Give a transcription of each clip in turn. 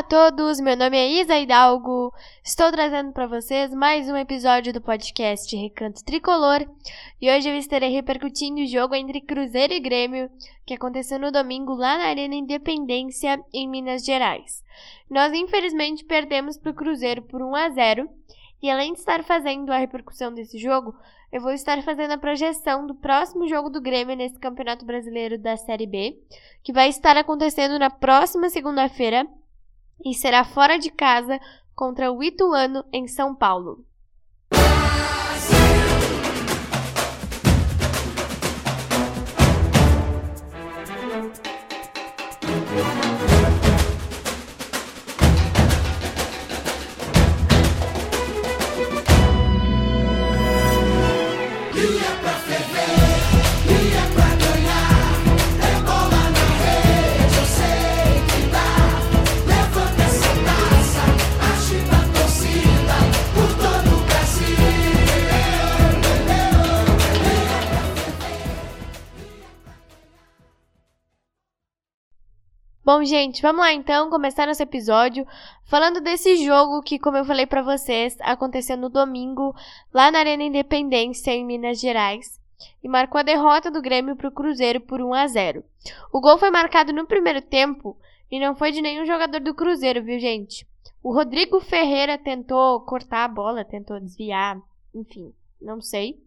a todos, meu nome é Isa Hidalgo. Estou trazendo para vocês mais um episódio do podcast Recanto Tricolor e hoje eu estarei repercutindo o jogo entre Cruzeiro e Grêmio que aconteceu no domingo lá na Arena Independência em Minas Gerais. Nós infelizmente perdemos para o Cruzeiro por 1 a 0 e além de estar fazendo a repercussão desse jogo, eu vou estar fazendo a projeção do próximo jogo do Grêmio nesse Campeonato Brasileiro da Série B, que vai estar acontecendo na próxima segunda-feira e será fora de casa contra o Ituano em São Paulo. Bom, gente, vamos lá então começar nosso episódio falando desse jogo que, como eu falei para vocês, aconteceu no domingo lá na Arena Independência em Minas Gerais e marcou a derrota do Grêmio para o Cruzeiro por 1 a 0. O gol foi marcado no primeiro tempo e não foi de nenhum jogador do Cruzeiro, viu, gente? O Rodrigo Ferreira tentou cortar a bola, tentou desviar, enfim, não sei.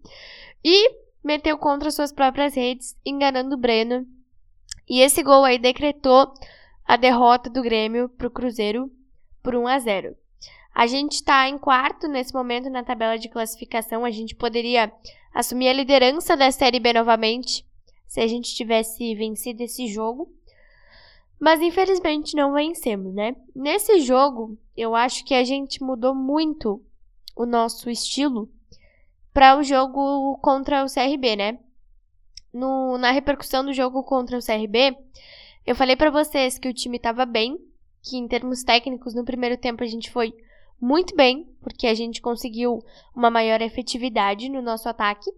E meteu contra suas próprias redes, enganando o Breno e esse gol aí decretou a derrota do Grêmio para o Cruzeiro por 1 a 0. A gente está em quarto nesse momento na tabela de classificação. A gente poderia assumir a liderança da Série B novamente se a gente tivesse vencido esse jogo. Mas infelizmente não vencemos, né? Nesse jogo, eu acho que a gente mudou muito o nosso estilo para o jogo contra o CRB, né? No, na repercussão do jogo contra o CRB, eu falei para vocês que o time estava bem, que em termos técnicos no primeiro tempo a gente foi muito bem, porque a gente conseguiu uma maior efetividade no nosso ataque.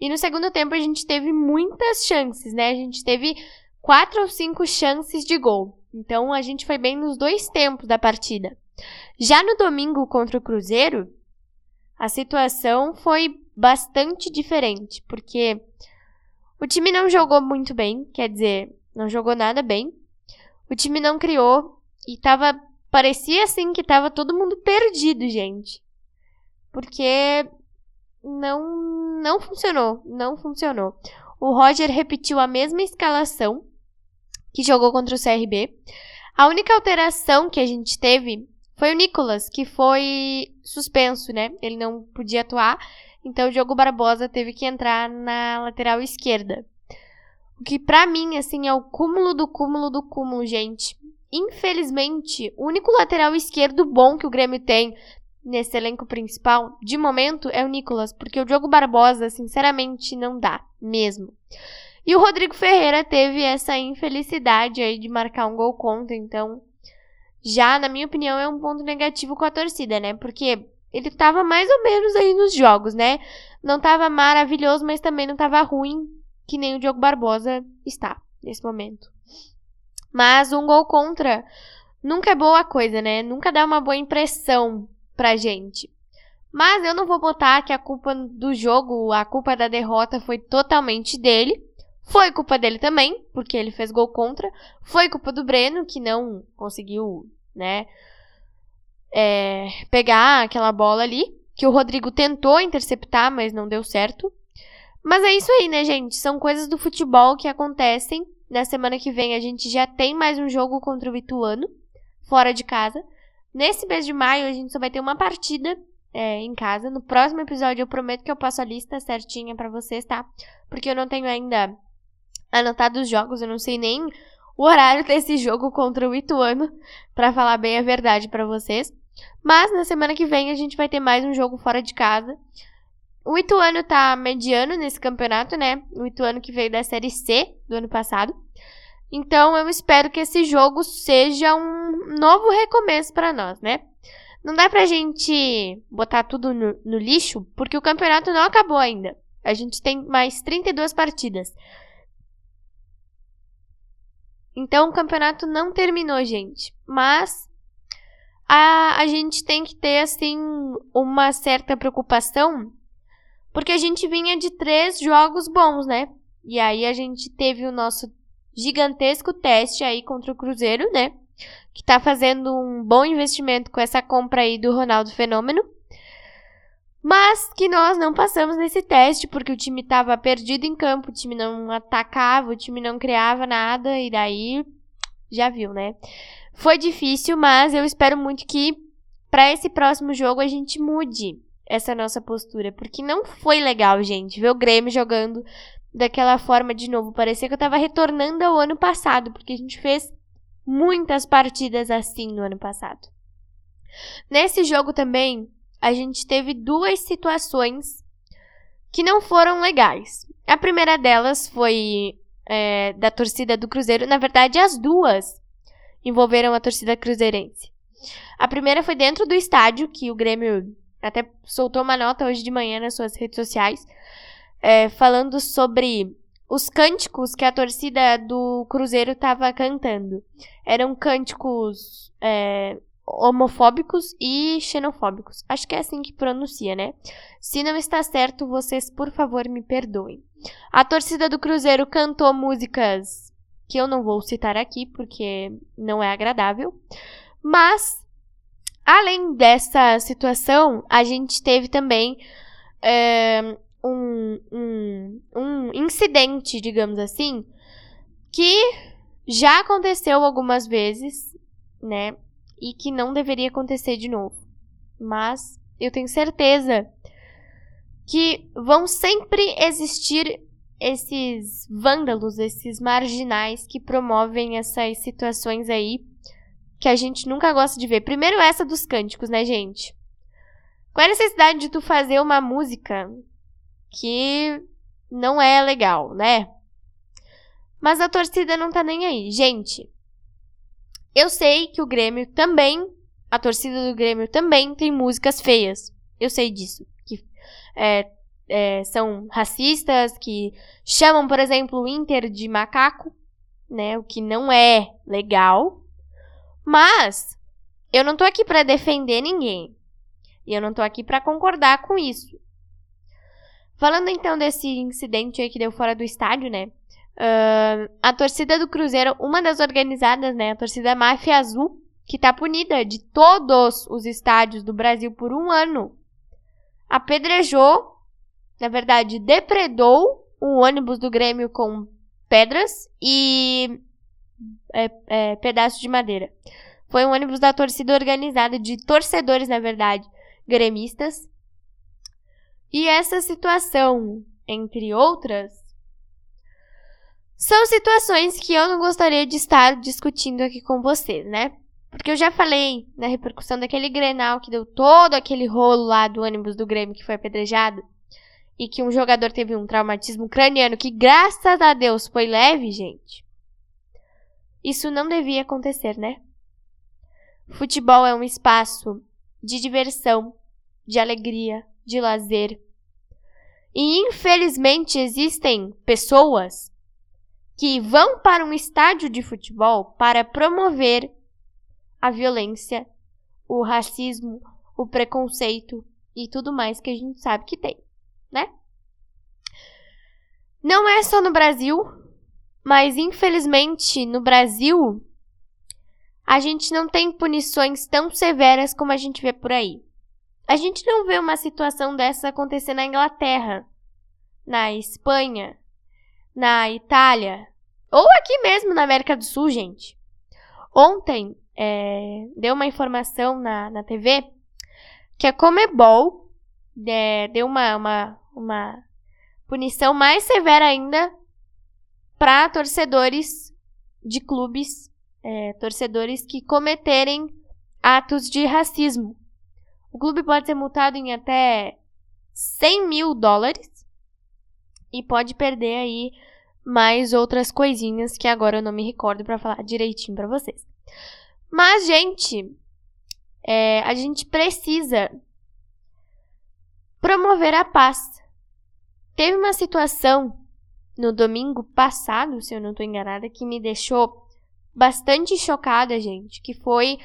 E no segundo tempo a gente teve muitas chances, né? A gente teve quatro ou cinco chances de gol. Então a gente foi bem nos dois tempos da partida. Já no domingo contra o Cruzeiro, a situação foi bastante diferente, porque o time não jogou muito bem, quer dizer, não jogou nada bem. O time não criou e tava parecia assim que tava todo mundo perdido, gente. Porque não não funcionou, não funcionou. O Roger repetiu a mesma escalação que jogou contra o CRB. A única alteração que a gente teve foi o Nicolas, que foi suspenso, né? Ele não podia atuar então o Diogo Barbosa teve que entrar na lateral esquerda. O que para mim assim é o cúmulo do cúmulo do cúmulo, gente. Infelizmente, o único lateral esquerdo bom que o Grêmio tem nesse elenco principal, de momento, é o Nicolas, porque o Diogo Barbosa, sinceramente, não dá, mesmo. E o Rodrigo Ferreira teve essa infelicidade aí de marcar um gol contra, então, já, na minha opinião, é um ponto negativo com a torcida, né? Porque ele tava mais ou menos aí nos jogos, né? Não tava maravilhoso, mas também não tava ruim, que nem o Diogo Barbosa está nesse momento. Mas um gol contra nunca é boa coisa, né? Nunca dá uma boa impressão pra gente. Mas eu não vou botar que a culpa do jogo, a culpa da derrota foi totalmente dele. Foi culpa dele também, porque ele fez gol contra. Foi culpa do Breno, que não conseguiu, né, é, pegar aquela bola ali, que o Rodrigo tentou interceptar, mas não deu certo. Mas é isso aí, né, gente? São coisas do futebol que acontecem. Na semana que vem a gente já tem mais um jogo contra o Ituano, fora de casa. Nesse mês de maio a gente só vai ter uma partida é, em casa. No próximo episódio eu prometo que eu passo a lista certinha para vocês, tá? Porque eu não tenho ainda anotado os jogos, eu não sei nem o horário desse jogo contra o Ituano, para falar bem a verdade para vocês. Mas na semana que vem a gente vai ter mais um jogo fora de casa. O Ituano tá mediano nesse campeonato, né? O Ituano que veio da Série C do ano passado. Então eu espero que esse jogo seja um novo recomeço para nós, né? Não dá pra gente botar tudo no, no, lixo, porque o campeonato não acabou ainda. A gente tem mais 32 partidas. Então o campeonato não terminou, gente. Mas a, a gente tem que ter, assim, uma certa preocupação, porque a gente vinha de três jogos bons, né? E aí a gente teve o nosso gigantesco teste aí contra o Cruzeiro, né? Que tá fazendo um bom investimento com essa compra aí do Ronaldo Fenômeno. Mas que nós não passamos nesse teste porque o time estava perdido em campo, o time não atacava, o time não criava nada e daí já viu, né? Foi difícil, mas eu espero muito que para esse próximo jogo a gente mude essa nossa postura, porque não foi legal, gente, ver o Grêmio jogando daquela forma de novo. Parecia que eu tava retornando ao ano passado, porque a gente fez muitas partidas assim no ano passado. Nesse jogo também, a gente teve duas situações que não foram legais. A primeira delas foi é, da torcida do Cruzeiro. Na verdade, as duas envolveram a torcida cruzeirense. A primeira foi dentro do estádio, que o Grêmio até soltou uma nota hoje de manhã nas suas redes sociais, é, falando sobre os cânticos que a torcida do Cruzeiro estava cantando. Eram cânticos é, homofóbicos e xenofóbicos. Acho que é assim que pronuncia, né? Se não está certo, vocês por favor me perdoem. A torcida do Cruzeiro cantou músicas que eu não vou citar aqui porque não é agradável, mas além dessa situação, a gente teve também é, um, um, um incidente, digamos assim, que já aconteceu algumas vezes, né? e que não deveria acontecer de novo. Mas eu tenho certeza que vão sempre existir esses vândalos, esses marginais que promovem essas situações aí que a gente nunca gosta de ver. Primeiro essa dos cânticos, né, gente? Qual é a necessidade de tu fazer uma música que não é legal, né? Mas a torcida não tá nem aí. Gente, eu sei que o Grêmio também, a torcida do Grêmio também tem músicas feias. Eu sei disso. Que é, é, são racistas, que chamam, por exemplo, o Inter de macaco, né? O que não é legal. Mas eu não tô aqui para defender ninguém. E eu não tô aqui para concordar com isso. Falando então desse incidente aí que deu fora do estádio, né? Uh, a torcida do Cruzeiro, uma das organizadas, né? A torcida Máfia Azul, que tá punida de todos os estádios do Brasil por um ano. Apedrejou, na verdade, depredou um ônibus do Grêmio com pedras e é, é, pedaços de madeira. Foi um ônibus da torcida organizada, de torcedores, na verdade, gremistas. E essa situação, entre outras, são situações que eu não gostaria de estar discutindo aqui com vocês, né? Porque eu já falei na repercussão daquele Grenal que deu todo aquele rolo lá do ônibus do Grêmio que foi apedrejado e que um jogador teve um traumatismo craniano que graças a Deus foi leve, gente. Isso não devia acontecer, né? Futebol é um espaço de diversão, de alegria, de lazer. E infelizmente existem pessoas que vão para um estádio de futebol para promover a violência, o racismo, o preconceito e tudo mais que a gente sabe que tem, né? Não é só no Brasil, mas infelizmente no Brasil a gente não tem punições tão severas como a gente vê por aí. A gente não vê uma situação dessa acontecer na Inglaterra, na Espanha, na Itália, ou aqui mesmo na América do Sul, gente. Ontem é, deu uma informação na, na TV que a Comebol é, deu uma, uma, uma punição mais severa ainda para torcedores de clubes, é, torcedores que cometerem atos de racismo. O clube pode ser multado em até 100 mil dólares e pode perder aí mais outras coisinhas que agora eu não me recordo para falar direitinho para vocês. Mas, gente, é, a gente precisa promover a paz. Teve uma situação no domingo passado, se eu não estou enganada, que me deixou bastante chocada, gente, que foi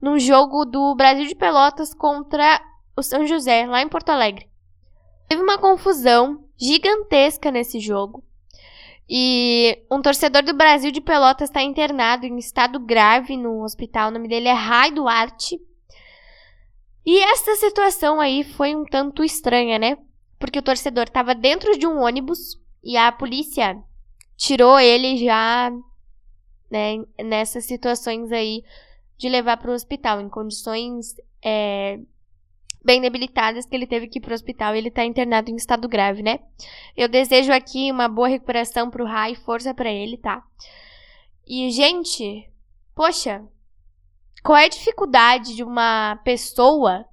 num jogo do Brasil de Pelotas contra o São José, lá em Porto Alegre. Teve uma confusão gigantesca nesse jogo. E um torcedor do Brasil de Pelotas está internado em estado grave no hospital. O nome dele é Rai Duarte. E essa situação aí foi um tanto estranha, né? Porque o torcedor estava dentro de um ônibus e a polícia tirou ele já né, nessas situações aí de levar para o hospital, em condições é, bem debilitadas, que ele teve que ir para o hospital e ele está internado em estado grave, né? Eu desejo aqui uma boa recuperação para o Rai, força para ele, tá? E, gente, poxa, qual é a dificuldade de uma pessoa?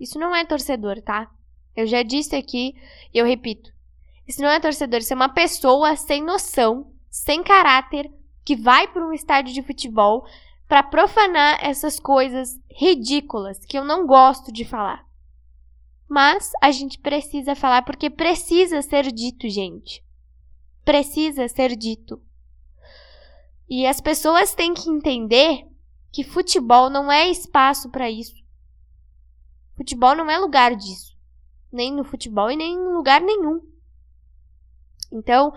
Isso não é torcedor, tá? Eu já disse aqui e eu repito. Isso não é torcedor, isso é uma pessoa sem noção, sem caráter, que vai para um estádio de futebol para profanar essas coisas ridículas que eu não gosto de falar. Mas a gente precisa falar porque precisa ser dito, gente. Precisa ser dito. E as pessoas têm que entender que futebol não é espaço para isso. Futebol não é lugar disso. Nem no futebol e nem em lugar nenhum. Então,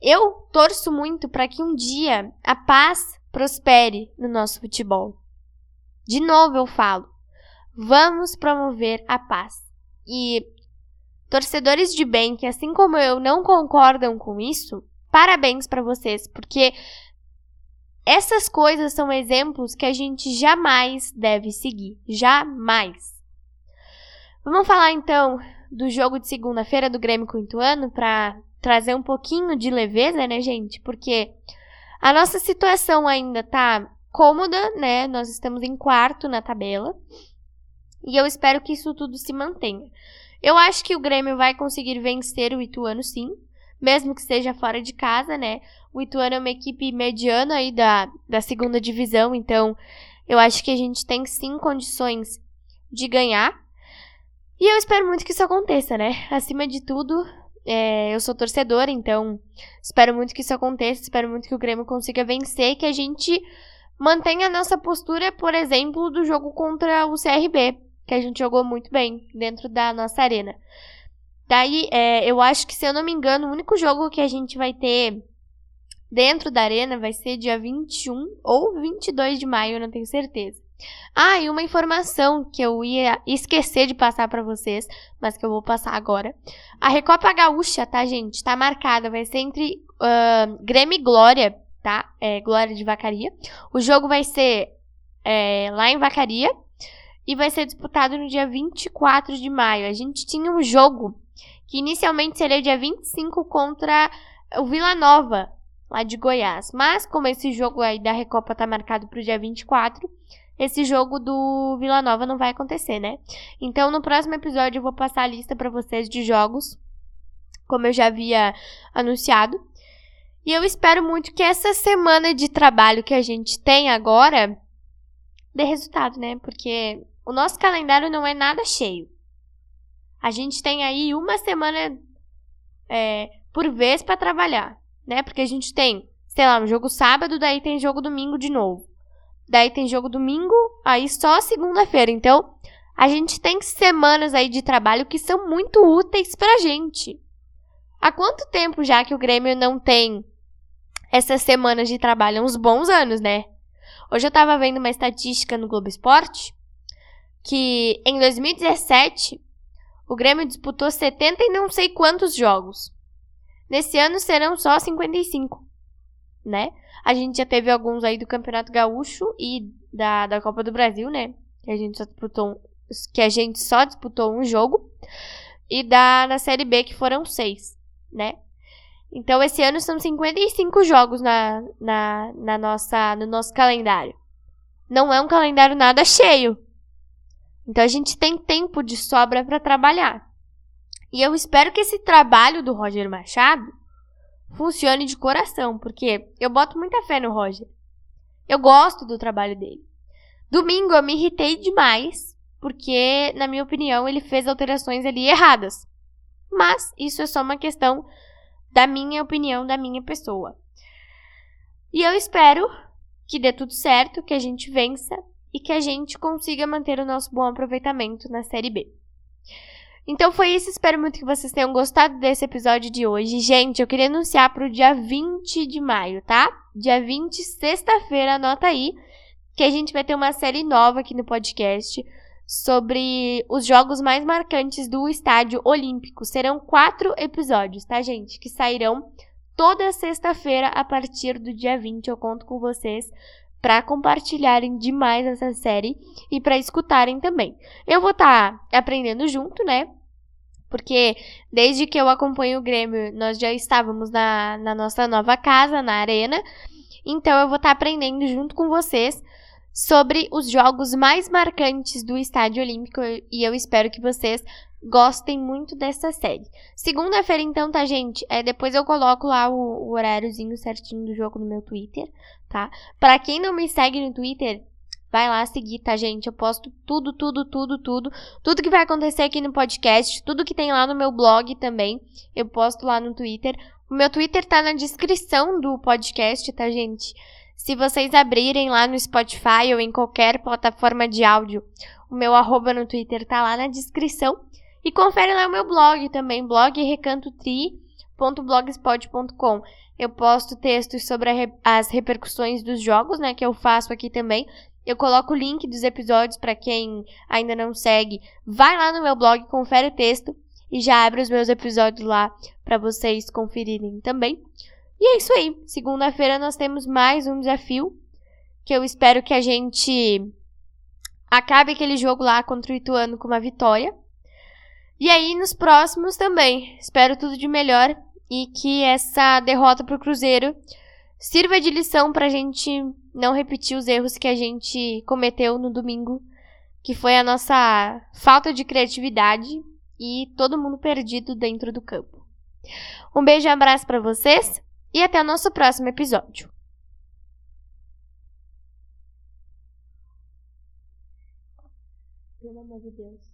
eu torço muito para que um dia a paz prospere no nosso futebol. De novo eu falo, vamos promover a paz. E torcedores de bem que assim como eu não concordam com isso, parabéns para vocês, porque essas coisas são exemplos que a gente jamais deve seguir, jamais. Vamos falar então do jogo de segunda-feira do Grêmio com o Ituano para trazer um pouquinho de leveza, né, gente? Porque a nossa situação ainda tá cômoda, né? Nós estamos em quarto na tabela. E eu espero que isso tudo se mantenha. Eu acho que o Grêmio vai conseguir vencer o Ituano sim, mesmo que seja fora de casa, né? O Ituano é uma equipe mediana aí da, da segunda divisão, então eu acho que a gente tem sim condições de ganhar. E eu espero muito que isso aconteça, né? Acima de tudo, é, eu sou torcedora, então espero muito que isso aconteça, espero muito que o Grêmio consiga vencer, que a gente mantenha a nossa postura, por exemplo, do jogo contra o CRB, que a gente jogou muito bem dentro da nossa arena. Daí, é, eu acho que, se eu não me engano, o único jogo que a gente vai ter dentro da arena vai ser dia 21 ou 22 de maio, eu não tenho certeza. Ah, e uma informação que eu ia esquecer de passar para vocês, mas que eu vou passar agora. A Recopa Gaúcha, tá, gente? Tá marcada, vai ser entre uh, Grêmio e Glória, tá? É, Glória de Vacaria. O jogo vai ser é, lá em Vacaria e vai ser disputado no dia 24 de maio. A gente tinha um jogo que inicialmente seria dia 25 contra o Vila Nova, lá de Goiás. Mas como esse jogo aí da Recopa tá marcado pro dia 24, esse jogo do Vila Nova não vai acontecer, né? Então, no próximo episódio eu vou passar a lista para vocês de jogos, como eu já havia anunciado. E eu espero muito que essa semana de trabalho que a gente tem agora dê resultado, né? Porque o nosso calendário não é nada cheio. A gente tem aí uma semana é, por vez para trabalhar, né? Porque a gente tem, sei lá, um jogo sábado, daí tem jogo domingo de novo. Daí tem jogo domingo, aí só segunda-feira. Então, a gente tem semanas aí de trabalho que são muito úteis pra gente. Há quanto tempo já que o Grêmio não tem essas semanas de trabalho? Uns bons anos, né? Hoje eu tava vendo uma estatística no Globo Esporte que em 2017 o Grêmio disputou 70 e não sei quantos jogos. Nesse ano serão só 55, né? A gente já teve alguns aí do Campeonato Gaúcho e da, da Copa do Brasil, né? Que a gente só disputou, que a gente só disputou um jogo. E da, da Série B, que foram seis, né? Então, esse ano são 55 jogos na, na, na nossa, no nosso calendário. Não é um calendário nada cheio. Então, a gente tem tempo de sobra para trabalhar. E eu espero que esse trabalho do Roger Machado funcione de coração, porque eu boto muita fé no Roger. Eu gosto do trabalho dele. Domingo eu me irritei demais, porque, na minha opinião, ele fez alterações ali erradas. Mas isso é só uma questão da minha opinião, da minha pessoa. E eu espero que dê tudo certo, que a gente vença e que a gente consiga manter o nosso bom aproveitamento na Série B. Então foi isso, espero muito que vocês tenham gostado desse episódio de hoje. Gente, eu queria anunciar para o dia 20 de maio, tá? Dia 20, sexta-feira, anota aí, que a gente vai ter uma série nova aqui no podcast sobre os jogos mais marcantes do Estádio Olímpico. Serão quatro episódios, tá, gente? Que sairão toda sexta-feira a partir do dia 20. Eu conto com vocês para compartilharem demais essa série e para escutarem também. Eu vou estar tá aprendendo junto, né? Porque desde que eu acompanho o Grêmio, nós já estávamos na, na nossa nova casa, na arena. Então eu vou estar tá aprendendo junto com vocês sobre os jogos mais marcantes do Estádio Olímpico e eu espero que vocês gostem muito dessa série. Segunda-feira, então, tá, gente? É, depois eu coloco lá o, o horáriozinho certinho do jogo no meu Twitter, tá? Pra quem não me segue no Twitter, vai lá seguir, tá, gente? Eu posto tudo, tudo, tudo, tudo. Tudo que vai acontecer aqui no podcast, tudo que tem lá no meu blog também, eu posto lá no Twitter. O meu Twitter tá na descrição do podcast, tá, gente? Se vocês abrirem lá no Spotify ou em qualquer plataforma de áudio, o meu arroba no Twitter tá lá na descrição. E confere lá o meu blog também, blog recantotri.blogspot.com. Eu posto textos sobre re as repercussões dos jogos, né, que eu faço aqui também. Eu coloco o link dos episódios para quem ainda não segue. Vai lá no meu blog, confere o texto e já abre os meus episódios lá para vocês conferirem também. E é isso aí. Segunda-feira nós temos mais um desafio que eu espero que a gente acabe aquele jogo lá contra o Ituano com uma vitória. E aí, nos próximos também. Espero tudo de melhor e que essa derrota pro Cruzeiro sirva de lição pra gente não repetir os erros que a gente cometeu no domingo, que foi a nossa falta de criatividade e todo mundo perdido dentro do campo. Um beijo e abraço para vocês e até o nosso próximo episódio. Pelo amor de Deus.